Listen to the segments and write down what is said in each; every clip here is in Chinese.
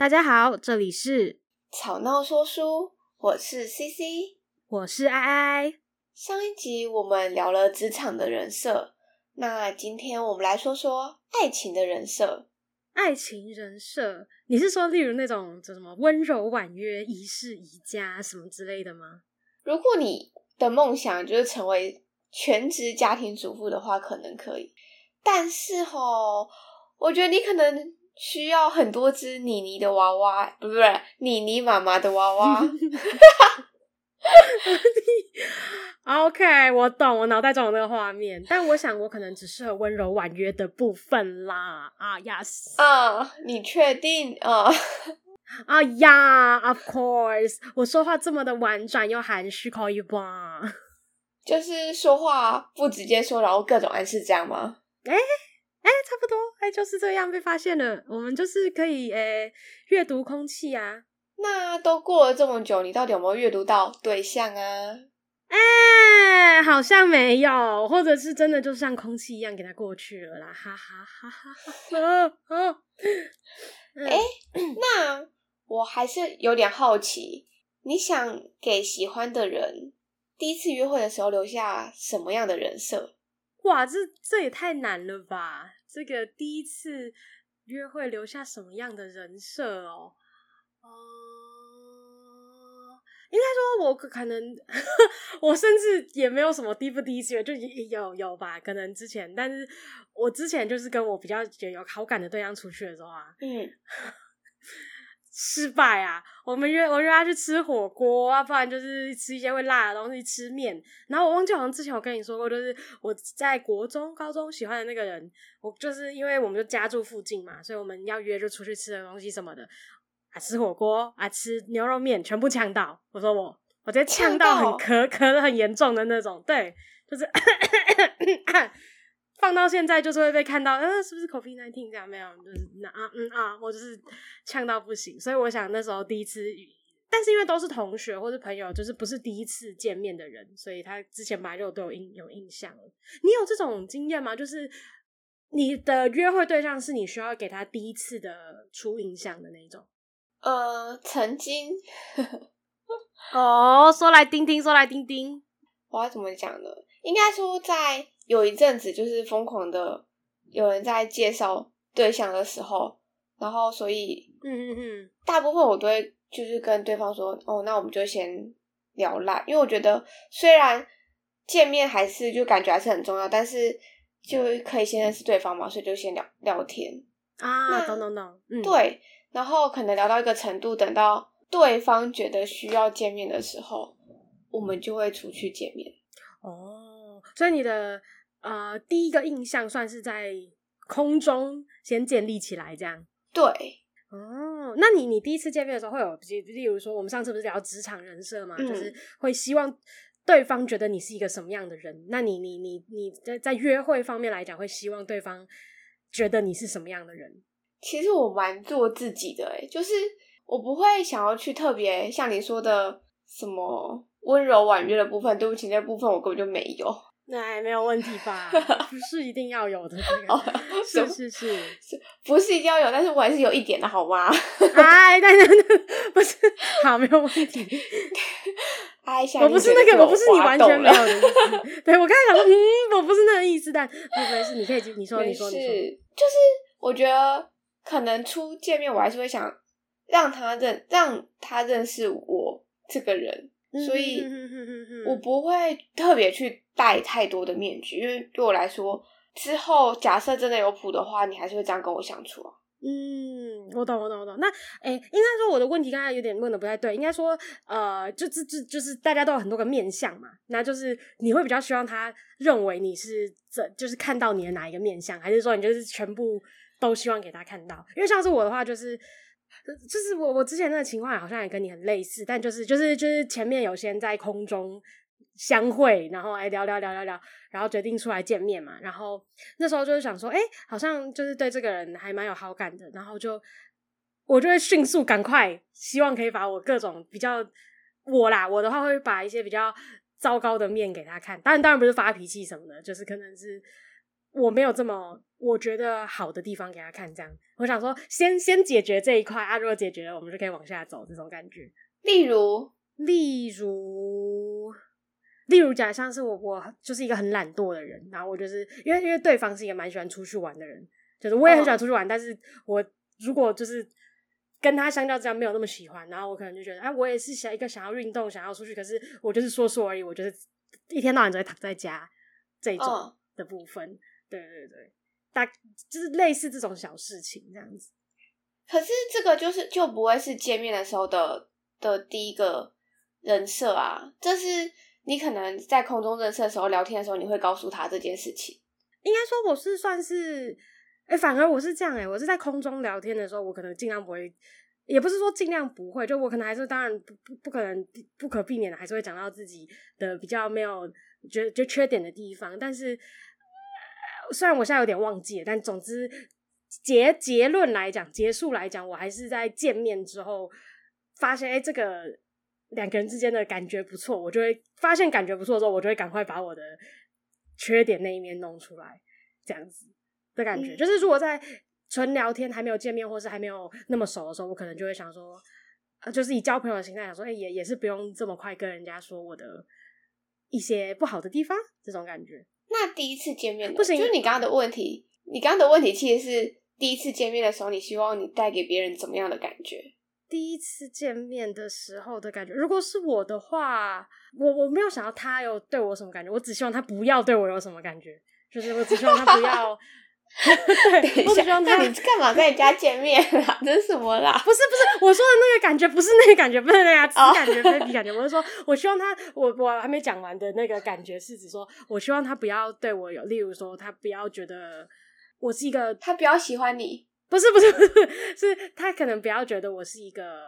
大家好，这里是吵闹说书，我是 CC，我是爱爱。上一集我们聊了职场的人设，那今天我们来说说爱情的人设。爱情人设，你是说例如那种叫什么温柔婉约、一世宜家什么之类的吗？如果你的梦想就是成为全职家庭主妇的话，可能可以。但是吼，我觉得你可能。需要很多只妮妮的娃娃，不是不是妮妮妈妈的娃娃。OK，我懂，我脑袋中有那个画面，但我想我可能只适合温柔婉约的部分啦。啊，Yes，啊，你确定啊？啊呀，Of course，我说话这么的婉转又含蓄，可以吧？就是说话不直接说，然后各种暗示，这样吗？哎、欸。哎、欸，差不多，哎、欸，就是这样被发现了。我们就是可以，哎，阅读空气啊。那都过了这么久，你到底有没有阅读到对象啊？哎、欸，好像没有，或者是真的就像空气一样给它过去了啦，哈哈哈哈哈哈。哎，那我还是有点好奇，你想给喜欢的人第一次约会的时候留下什么样的人设？哇，这这也太难了吧！这个第一次约会留下什么样的人设哦？哦、呃，应该说我可能，我甚至也没有什么第不第一次约，就有有吧，可能之前，但是我之前就是跟我比较有好感的对象出去的时候啊，嗯。失败啊！我们约我约他去吃火锅啊，不然就是吃一些会辣的东西，吃面。然后我忘记好像之前我跟你说过，就是我在国中、高中喜欢的那个人，我就是因为我们就家住附近嘛，所以我们要约就出去吃的东西什么的啊，吃火锅啊，吃牛肉面，全部呛到。我说我我直接呛到很咳咳的很严重的那种，对，就是。放到现在就是会被看到，呃，是不是 COVID-19 这样？没有，就是那啊嗯啊，我就是呛到不行。所以我想那时候第一次，但是因为都是同学或是朋友，就是不是第一次见面的人，所以他之前本来就都有印有印象了。你有这种经验吗？就是你的约会对象是你需要给他第一次的初印象的那种？呃，曾经。哦，说来听听，说来听听。我要怎么讲呢？应该说在。有一阵子就是疯狂的有人在介绍对象的时候，然后所以嗯嗯嗯，大部分我都会就是跟对方说哦，那我们就先聊啦，因为我觉得虽然见面还是就感觉还是很重要，但是就可以先认识对方嘛，所以就先聊聊天啊，懂懂懂，嗯，对，然后可能聊到一个程度，等到对方觉得需要见面的时候，我们就会出去见面。哦，所以你的。呃，第一个印象算是在空中先建立起来，这样。对，哦，那你你第一次见面的时候会有，例如说，我们上次不是聊职场人设嘛，嗯、就是会希望对方觉得你是一个什么样的人？那你你你你在在约会方面来讲，会希望对方觉得你是什么样的人？其实我蛮做自己的，诶，就是我不会想要去特别像你说的什么温柔婉约的部分，对不起，那部分我根本就没有。那没有问题吧？不是一定要有的，这个是是是，是，不是一定要有，但是我还是有一点的，好吗？哎，但是 不是，好，没有问题。哎，我不是那个，我不是你完全没有的意思。对，我刚才想说，嗯，我不是那个意思，但没事，你可以，你说，你说，你说，就是我觉得可能初见面，我还是会想让他认，让他认识我这个人。所以，我不会特别去戴太多的面具，因为对我来说，之后假设真的有谱的话，你还是会这样跟我相处啊。嗯，我懂，我懂，我懂。那，诶、应该说我的问题刚才有点问的不太对，应该说，呃，就就就就是大家都有很多个面相嘛，那就是你会比较希望他认为你是这，就是看到你的哪一个面相，还是说你就是全部都希望给他看到？因为像是我的话，就是。就是我我之前那个情况好像也跟你很类似，但就是就是就是前面有先在空中相会，然后哎聊聊聊聊聊，然后决定出来见面嘛。然后那时候就是想说，哎，好像就是对这个人还蛮有好感的，然后就我就会迅速赶快，希望可以把我各种比较我啦，我的话会把一些比较糟糕的面给他看。当然当然不是发脾气什么的，就是可能是我没有这么我觉得好的地方给他看，这样。我想说先，先先解决这一块啊，如果解决了，我们就可以往下走，这种感觉。例如，例如，例如，假像是我，我就是一个很懒惰的人，然后我就是因为因为对方是一个蛮喜欢出去玩的人，就是我也很喜欢出去玩，哦、但是我如果就是跟他相较之下没有那么喜欢，然后我可能就觉得，哎，我也是想一个想要运动、想要出去，可是我就是说说而已，我就是一天到晚都在躺在家这种的部分，哦、对对对。大就是类似这种小事情这样子，可是这个就是就不会是见面的时候的的第一个人设啊。这是你可能在空中认识的时候聊天的时候，你会告诉他这件事情。应该说我是算是，哎、反而我是这样哎、我是在空中聊天的时候，我可能尽量不会，也不是说尽量不会，就我可能还是当然不不不可能不可避免的，还是会讲到自己的比较没有觉得就缺点的地方，但是。虽然我现在有点忘记了，但总之结结论来讲，结束来讲，我还是在见面之后发现，哎、这个两个人之间的感觉不错，我就会发现感觉不错之后，我就会赶快把我的缺点那一面弄出来，这样子的感觉。嗯、就是如果在纯聊天还没有见面，或是还没有那么熟的时候，我可能就会想说，呃就是以交朋友的心态想说，哎、欸，也也是不用这么快跟人家说我的一些不好的地方，这种感觉。那第一次见面不行，就是你刚刚的问题。你刚刚的问题其实是第一次见面的时候，你希望你带给别人怎么样的感觉？第一次见面的时候的感觉，如果是我的话，我我没有想到他有对我什么感觉，我只希望他不要对我有什么感觉，就是我只希望他不要。对，我只希望他，那你干嘛跟人家见面啊？这是什么啦？不是不是，我说的那个感觉不是那个感觉，不是那个只感觉非彼感觉。我是说，我希望他，我我还没讲完的那个感觉是指说，我希望他不要对我有，例如说，他不要觉得我是一个，他比较喜欢你，不是不是不是，是他可能不要觉得我是一个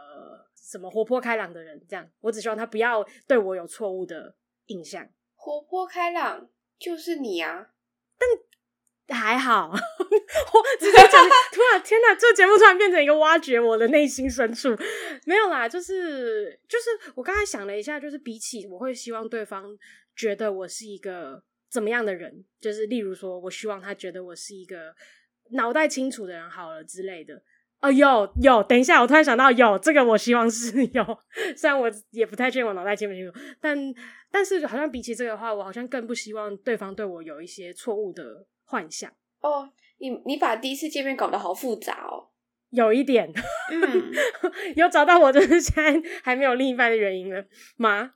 什么活泼开朗的人，这样。我只希望他不要对我有错误的印象。活泼开朗就是你啊，但。还好，我直接讲，突然天哪，这个节目突然变成一个挖掘我的内心深处，没有啦，就是就是我刚才想了一下，就是比起我会希望对方觉得我是一个怎么样的人，就是例如说我希望他觉得我是一个脑袋清楚的人，好了之类的。哦，有有，等一下，我突然想到有这个，我希望是有，虽然我也不太确定我脑袋清不清楚，但但是好像比起这个的话，我好像更不希望对方对我有一些错误的。幻想哦，你你把第一次见面搞得好复杂哦，有一点，嗯，有找到我就是现在还没有另一半的原因了吗？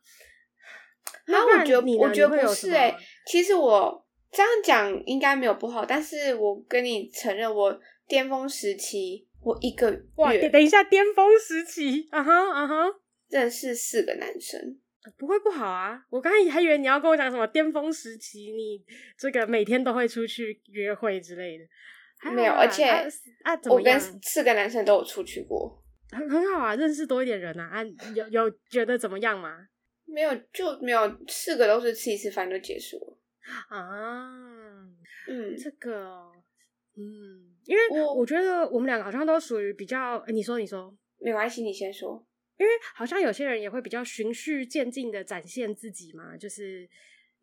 那我觉得我觉得不是哎、欸，其实我这样讲应该没有不好，但是我跟你承认，我巅峰时期我一个月，哇，等一下巅峰时期，啊哈啊哈，认识四个男生。不会不好啊！我刚才还以为你要跟我讲什么巅峰时期，你这个每天都会出去约会之类的。没有，而且啊，啊我跟四个男生都有出去过，很很好啊，认识多一点人啊。啊，有有觉得怎么样吗？没有，就没有，四个都是吃一次饭就结束了啊。嗯，这个，嗯，因为我我觉得我们两个好像都属于比较，你说你说，没关系，你先说。因为好像有些人也会比较循序渐进的展现自己嘛，就是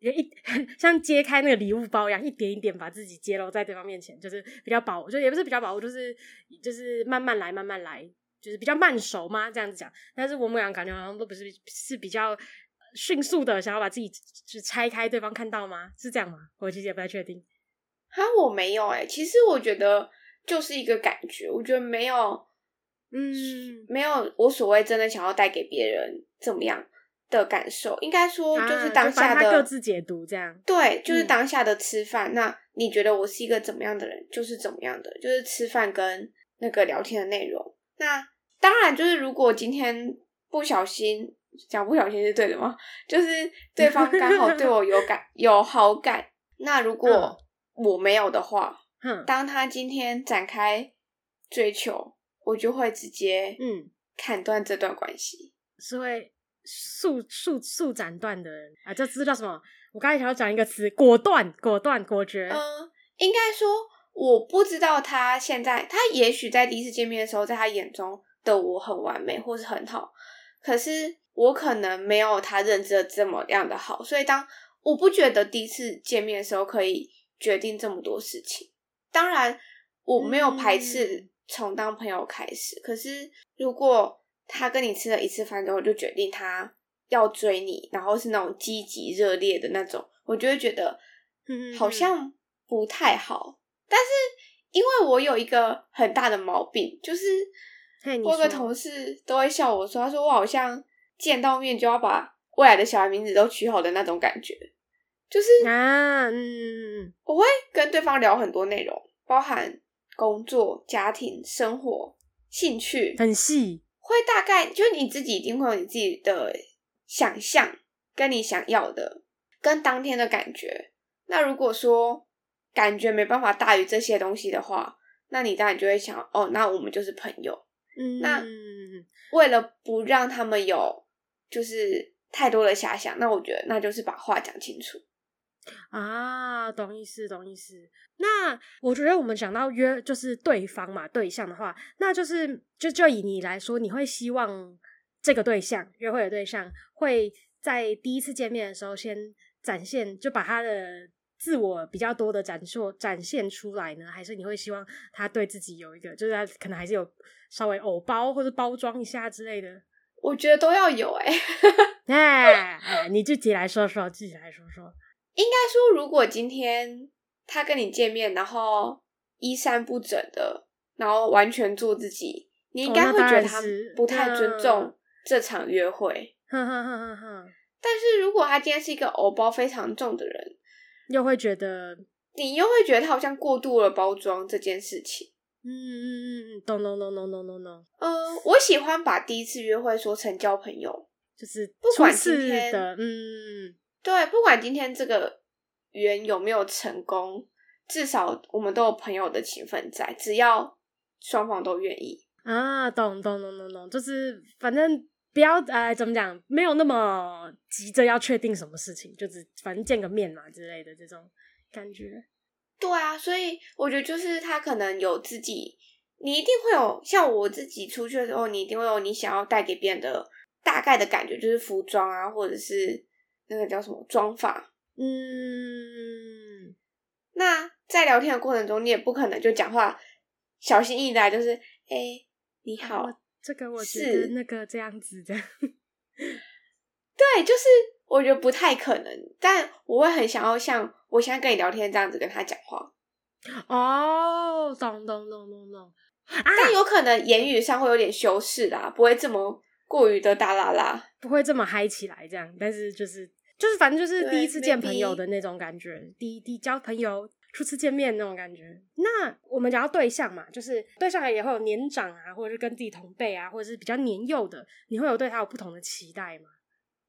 一 像揭开那个礼物包一样，一点一点把自己揭露在对方面前，就是比较保，就也不是比较保护，就是就是慢慢来，慢慢来，就是比较慢熟嘛，这样子讲。但是我们俩感觉好像都不是是比较迅速的，想要把自己就拆开对方看到吗？是这样吗？我其实也不太确定。哈，我没有哎、欸，其实我觉得就是一个感觉，我觉得没有。嗯，没有，我所谓真的想要带给别人怎么样的感受，应该说就是当下的、啊、各自解读这样。对，就是当下的吃饭。嗯、那你觉得我是一个怎么样的人？就是怎么样的，就是吃饭跟那个聊天的内容。那当然，就是如果今天不小心讲不小心是对的吗？就是对方刚好对我有感有好感。那如果我没有的话，嗯，当他今天展开追求。我就会直接嗯砍断这段关系，是会速速速斩断的人啊！这词叫什么？我刚才想要讲一个词，果断、果断、果决。嗯，应该说我不知道他现在，他也许在第一次见面的时候，在他眼中的我很完美或是很好，可是我可能没有他认知的这么样的好，所以当我不觉得第一次见面的时候可以决定这么多事情。当然我没有排斥从当朋友开始，嗯、可是如果他跟你吃了一次饭之后就决定他要追你，然后是那种积极热烈的那种，我就会觉得好像不太好。嗯、但是因为我有一个很大的毛病，就是我有个同事都会笑我说，他说我好像见到面就要把未来的小孩名字都取好的那种感觉。就是啊，嗯，我会跟对方聊很多内容，包含工作、家庭、生活、兴趣，很细。会大概就是你自己一定会有你自己的想象，跟你想要的，跟当天的感觉。那如果说感觉没办法大于这些东西的话，那你当然就会想，哦，那我们就是朋友。嗯，那为了不让他们有就是太多的遐想，那我觉得那就是把话讲清楚。啊，懂意思，懂意思。那我觉得我们讲到约，就是对方嘛，对象的话，那就是就就以你来说，你会希望这个对象约会的对象会在第一次见面的时候先展现，就把他的自我比较多的展示展现出来呢？还是你会希望他对自己有一个，就是他可能还是有稍微偶包或者包装一下之类的？我觉得都要有 哎、欸，哎哎，你自己来说说，自己来说说。应该说，如果今天他跟你见面，然后衣衫不整的，然后完全做自己，你应该会觉得他不太尊重这场约会。哼哼哼哼哼。但是如果他今天是一个偶包非常重的人，又会觉得你又会觉得他好像过度了包装这件事情。嗯嗯嗯嗯，懂懂懂懂懂懂懂。呃，我喜欢把第一次约会说成交朋友，就是不管今天的嗯。对，不管今天这个缘有没有成功，至少我们都有朋友的情分在，只要双方都愿意啊，懂懂懂懂懂，就是反正不要呃，怎么讲，没有那么急着要确定什么事情，就是反正见个面嘛之类的这种感觉。对啊，所以我觉得就是他可能有自己，你一定会有像我自己出去的时候，你一定会有你想要带给别人的大概的感觉，就是服装啊，或者是。那个叫什么妆发？嗯，那在聊天的过程中，你也不可能就讲话小心翼翼的，就是哎、欸，你好，这个我觉得那个这样子的，对，就是我觉得不太可能，但我会很想要像我现在跟你聊天这样子跟他讲话。哦，懂懂懂懂懂，但有可能言语上会有点修饰啦，不会这么。过于的大啦啦，不会这么嗨起来这样，但是就是就是反正就是第一次见朋友的那种感觉，第一第一交朋友初次见面那种感觉。那我们讲到对象嘛，就是对象也会有年长啊，或者是跟自己同辈啊，或者是比较年幼的，你会有对他有不同的期待吗？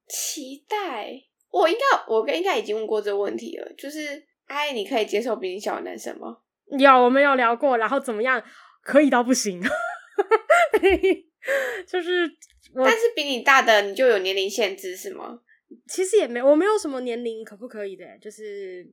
期待？我应该我应该已经问过这个问题了，就是哎，你可以接受比你小的男生吗？有，我们有聊过，然后怎么样？可以到不行，就是。但是比你大的你就有年龄限制是吗？其实也没，我没有什么年龄可不可以的，就是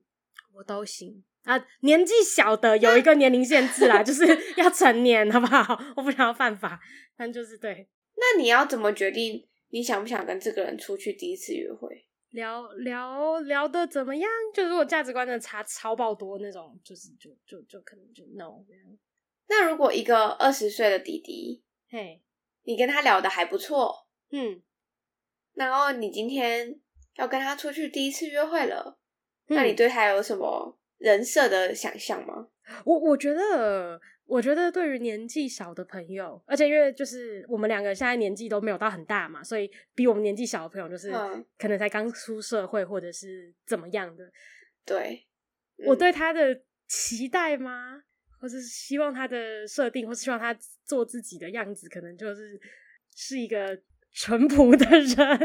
我都行啊。年纪小的有一个年龄限制啦，就是要成年，好不好？我不想要犯法，但就是对。那你要怎么决定你想不想跟这个人出去第一次约会？聊聊聊的怎么样？就如果价值观的差超爆多那种，就是就就就可能就 no 这样。那如果一个二十岁的弟弟，嘿。你跟他聊的还不错，嗯，然后你今天要跟他出去第一次约会了，嗯，那你对他有什么人设的想象吗？我我觉得，我觉得对于年纪小的朋友，而且因为就是我们两个现在年纪都没有到很大嘛，所以比我们年纪小的朋友就是可能才刚出社会或者是怎么样的。对，嗯，我对他的期待吗？或者是希望他的设定，或是希望他做自己的样子，可能就是是一个淳朴的人，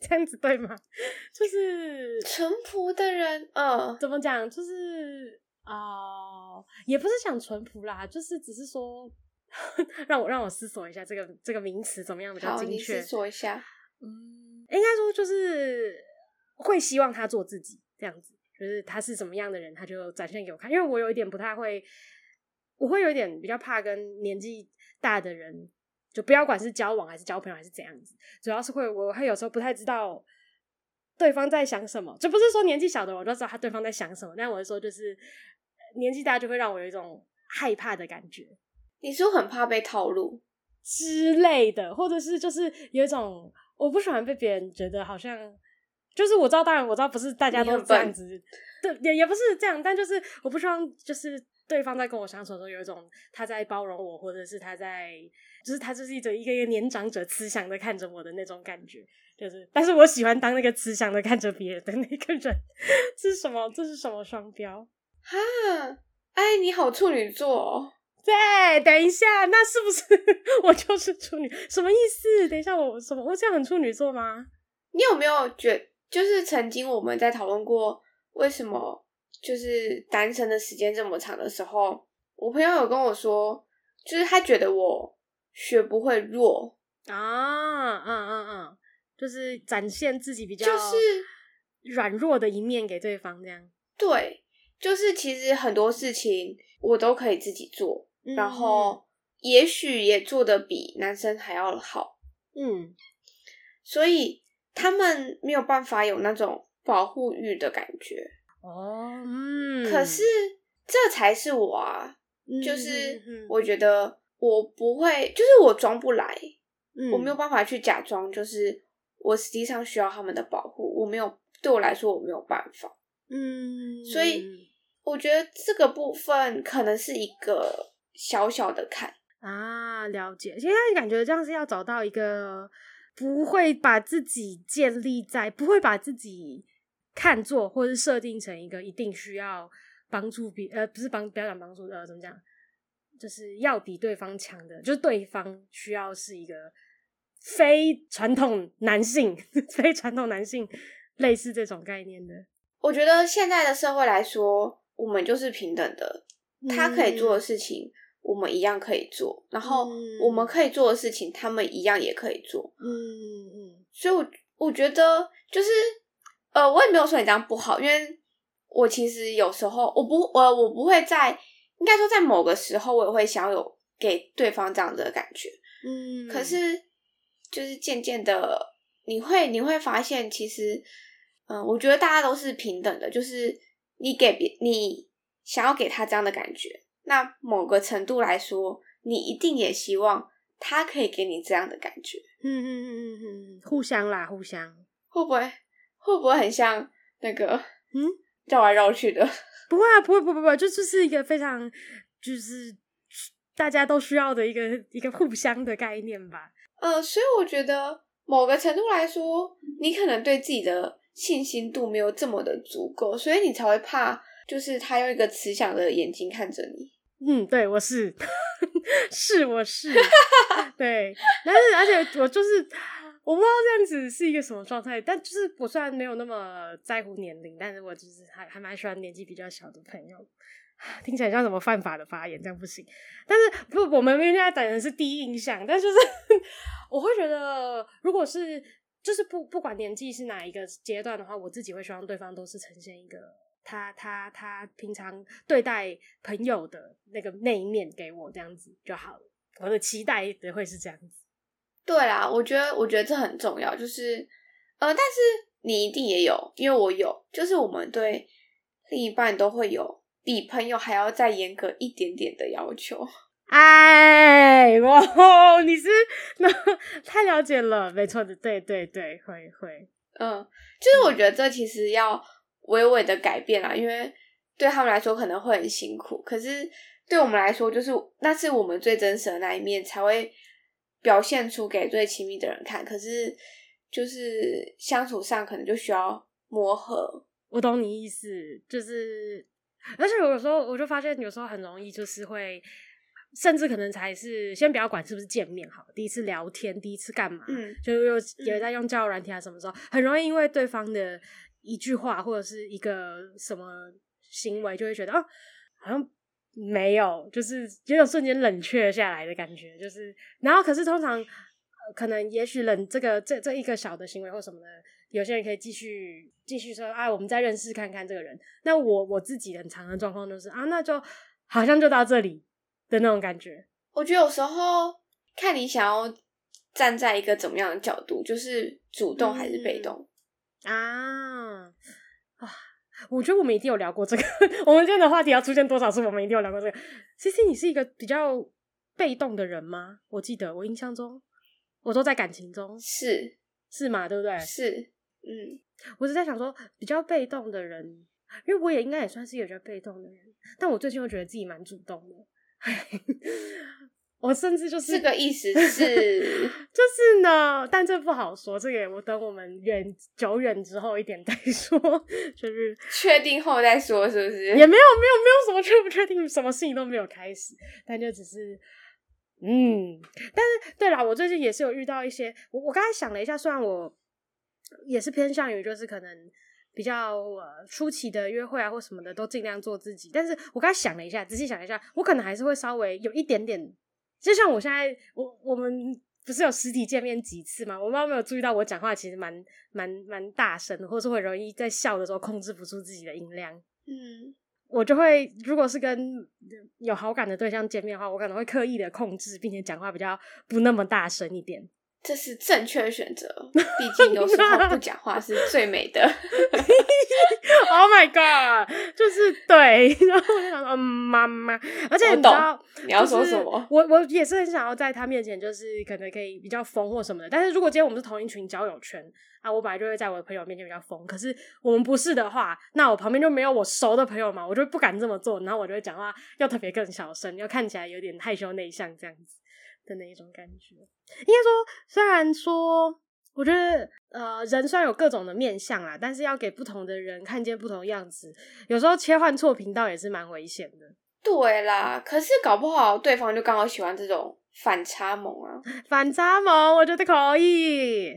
这样子对吗？就是淳朴的人，嗯，怎么讲？就是啊、呃，也不是想淳朴啦，就是只是说，让我让我思索一下这个这个名词怎么样比较精确？思索一下，嗯，应该说就是会希望他做自己这样子，就是他是什么样的人，他就展现给我看。因为我有一点不太会。我会有一点比较怕跟年纪大的人，就不要管是交往还是交朋友还是怎样子，主要是会我会有时候不太知道对方在想什么，就不是说年纪小的我就知道他对方在想什么，但我是说就是年纪大就会让我有一种害怕的感觉。你是不很怕被套路之类的，或者是就是有一种我不喜欢被别人觉得好像，就是我知道，当然我知道不是大家都这样子，对，也也不是这样，但就是我不希望就是对方在跟我相处的时候有一种他在包容我，或者是他在就是他就是一种一个一个年长者慈祥的看着我的那种感觉，就是，但是我喜欢当那个慈祥的看着别人的那个人，这是什么？这是什么双标？哈，哎，你好处女座哦。对，等一下，那是不是 我就是处女？什么意思？等一下，我什么？我这样很处女座吗？你有没有觉，就是曾经我们在讨论过为什么就是单身的时间这么长的时候，我朋友有跟我说，就是他觉得我学不会弱啊，嗯嗯嗯，就是展现自己比较就是软弱的一面给对方，这样。对，就是其实很多事情我都可以自己做。然后，也许也做的比男生还要好，嗯，所以他们没有办法有那种保护欲的感觉哦，嗯，可是。这才是我啊，就是我觉得我不会，就是我装不来，嗯，我没有办法去假装，就是我实际上需要他们的保护，我没有，对我来说我没有办法，嗯，所以我觉得这个部分可能是一个。小小的坎啊，了解。现在感觉这样是要找到一个不会把自己建立在，不会把自己看作或是设定成一个一定需要帮助别呃，不是帮不要讲帮助呃，怎么讲，就是要比对方强的，就是对方需要是一个非传统男性，非传统男性类似这种概念的。我觉得现在的社会来说，我们就是平等的，他可以做的事情。嗯我们一样可以做，然后我们可以做的事情，他们一样也可以做。嗯嗯，所以我，我我觉得就是，呃，我也没有说你这样不好，因为我其实有时候我不，我我不会在，应该说在某个时候，我也会想有给对方这样的感觉。嗯，可是就是渐渐的，你会你会发现，其实，嗯、呃，我觉得大家都是平等的，就是你给别你想要给他这样的感觉。那某个程度来说，你一定也希望他可以给你这样的感觉。嗯嗯嗯嗯嗯，互相啦，互相。会不会会不会很像那个嗯，绕来绕去的？不会啊，不会，不会，不会，就就是一个非常就是大家都需要的一个一个互相的概念吧。呃，所以我觉得某个程度来说，你可能对自己的信心度没有这么的足够，所以你才会怕，就是他用一个慈祥的眼睛看着你。嗯，对，我是，是我是，对，但是而且我就是我不知道这样子是一个什么状态，但就是我虽然没有那么在乎年龄，但是我就是还还蛮喜欢年纪比较小的朋友，听起来像什么犯法的发言，这样不行。但是不，我们现在讲的是第一印象，但就是 我会觉得，如果是就是不不管年纪是哪一个阶段的话，我自己会希望对方都是呈现一个。他他他平常对待朋友的那个那一面给我这样子就好了，我的期待也会是这样子。对啦，我觉得我觉得这很重要，就是呃，但是你一定也有，因为我有，就是我们对另一半都会有比朋友还要再严格一点点的要求。哎，哇，你是那太了解了，没错的，对对对，会会，嗯，就是我觉得这其实要。微微的改变啦，因为对他们来说可能会很辛苦，可是对我们来说，就是那是我们最真实的那一面，才会表现出给最亲密的人看。可是就是相处上可能就需要磨合。我懂你意思，就是而且有时候我就发现，有时候很容易就是会，甚至可能才是先不要管是不是见面好，第一次聊天，第一次干嘛，嗯，就又也在用交友软体啊，什么时候很容易因为对方的。一句话或者是一个什么行为，就会觉得哦，好像没有，就是有种瞬间冷却下来的感觉。就是，然后可是通常，呃、可能也许冷这个这这一个小的行为或什么的，有些人可以继续继续说，啊，我们再认识看看这个人。那我我自己很常的状况就是啊，那就好像就到这里的那种感觉。我觉得有时候看你想要站在一个怎么样的角度，就是主动还是被动。嗯啊，啊！我觉得我们一定有聊过这个。我们今天的话题要出现多少次，我们一定有聊过这个。其实你是一个比较被动的人吗？我记得我印象中，我都在感情中，是是嘛？对不对？是，嗯，我是在想说，比较被动的人，因为我也应该也算是一个比较被动的人，但我最近又觉得自己蛮主动的。我甚至就是这个意思是，就是呢，但这不好说。这个我等我们远久远之后一点再说，就是确定后再说，是不是？也没有，没有，没有什么确不确定，什么事情都没有开始，但就只是，嗯。但是，对啦，我最近也是有遇到一些，我我刚才想了一下，虽然我也是偏向于就是可能比较呃初期的约会啊或什么的都尽量做自己，但是我刚才想了一下，仔细想了一下，我可能还是会稍微有一点点。就像我现在，我我们不是有实体见面几次吗？我妈没有注意到我讲话其实蛮蛮蛮大声的，或是会容易在笑的时候控制不住自己的音量。嗯，我就会如果是跟有好感的对象见面的话，我可能会刻意的控制，并且讲话比较不那么大声一点。这是正确的选择，毕竟有时候不讲话是最美的。Oh my god！就是对，然后我就想说，嗯，妈妈，而且你知道你要说什么？我我也是很想要在他面前，就是可能可以比较疯或什么的。但是如果今天我们是同一群交友圈啊，我本来就会在我的朋友面前比较疯。可是我们不是的话，那我旁边就没有我熟的朋友嘛，我就不敢这么做。然后我就会讲话要特别更小声，要看起来有点害羞内向这样子。的那一种感觉，应该说，虽然说，我觉得，呃，人虽然有各种的面相啦，但是要给不同的人看见不同的样子，有时候切换错频道也是蛮危险的。对啦，可是搞不好对方就刚好喜欢这种反差萌啊！反差萌，我觉得可以。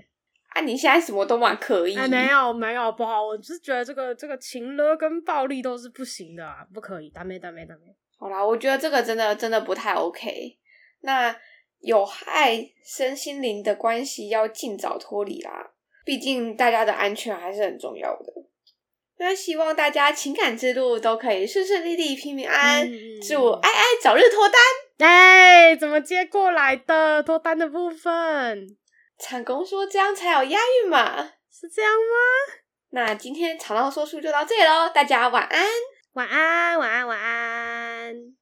啊，你现在什么都蛮可以。哎，没有没有不好，我是觉得这个这个情勒跟暴力都是不行的啊，不可以，ダメダメダメ。好啦，我觉得这个真的真的不太 OK。那。 有害身心灵的关系要尽早脱离啦，毕竟大家的安全还是很重要的。那希望大家情感之路都可以顺顺利利、平平安安。嗯、祝爱爱早日脱单！哎，怎么接过来的脱单的部分？厂公说这样才有押韵嘛？是这样吗？那今天长道说书就到这里喽，大家晚安，晚安，晚安，晚安。